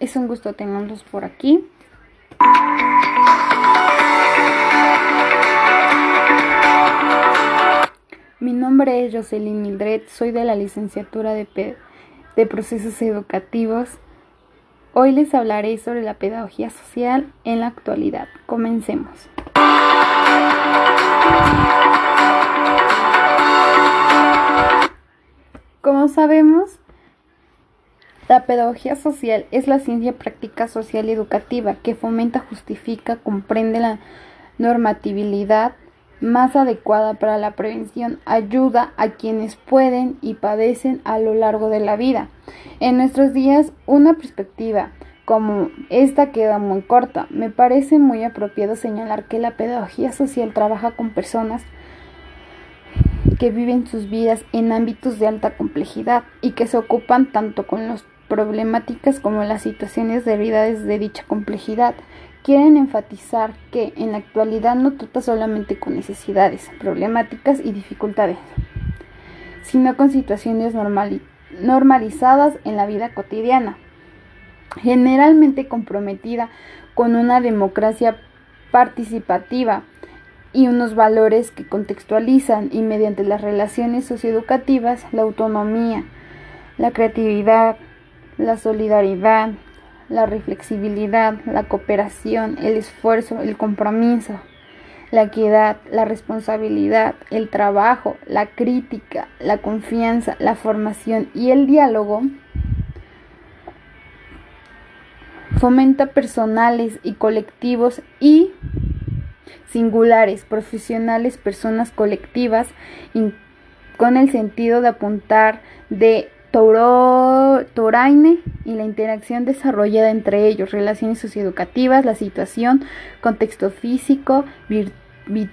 Es un gusto tenerlos por aquí. Mi nombre es Jocelyn Mildred, soy de la licenciatura de, de Procesos Educativos. Hoy les hablaré sobre la pedagogía social en la actualidad. Comencemos. Pedagogía social es la ciencia práctica social y educativa que fomenta, justifica, comprende la normatividad más adecuada para la prevención, ayuda a quienes pueden y padecen a lo largo de la vida. En nuestros días, una perspectiva como esta queda muy corta. Me parece muy apropiado señalar que la pedagogía social trabaja con personas que viven sus vidas en ámbitos de alta complejidad y que se ocupan tanto con las problemáticas como las situaciones derivadas de dicha complejidad. Quieren enfatizar que en la actualidad no trata solamente con necesidades, problemáticas y dificultades, sino con situaciones normalizadas en la vida cotidiana, generalmente comprometida con una democracia participativa y unos valores que contextualizan y mediante las relaciones socioeducativas la autonomía, la creatividad, la solidaridad, la reflexibilidad, la cooperación, el esfuerzo, el compromiso, la equidad, la responsabilidad, el trabajo, la crítica, la confianza, la formación y el diálogo fomenta personales y colectivos y singulares, profesionales, personas colectivas, con el sentido de apuntar de Toraine y la interacción desarrollada entre ellos, relaciones socioeducativas, la situación, contexto físico,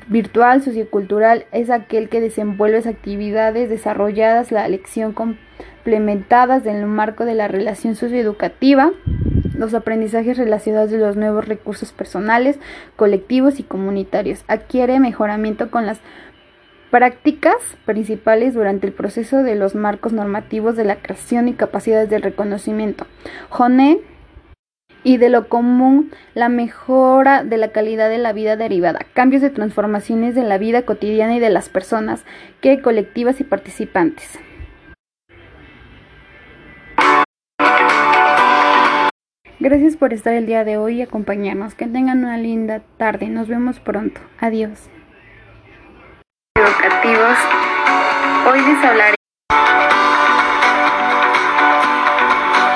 virtual, sociocultural, es aquel que desenvuelve actividades desarrolladas, la lección complementadas en el marco de la relación socioeducativa los aprendizajes relacionados de los nuevos recursos personales, colectivos y comunitarios. Adquiere mejoramiento con las prácticas principales durante el proceso de los marcos normativos de la creación y capacidades del reconocimiento. Joné y de lo común la mejora de la calidad de la vida derivada, cambios de transformaciones de la vida cotidiana y de las personas, que colectivas y participantes. Gracias por estar el día de hoy y acompañarnos. Que tengan una linda tarde. Nos vemos pronto. Adiós. Educativos. Hoy les hablaré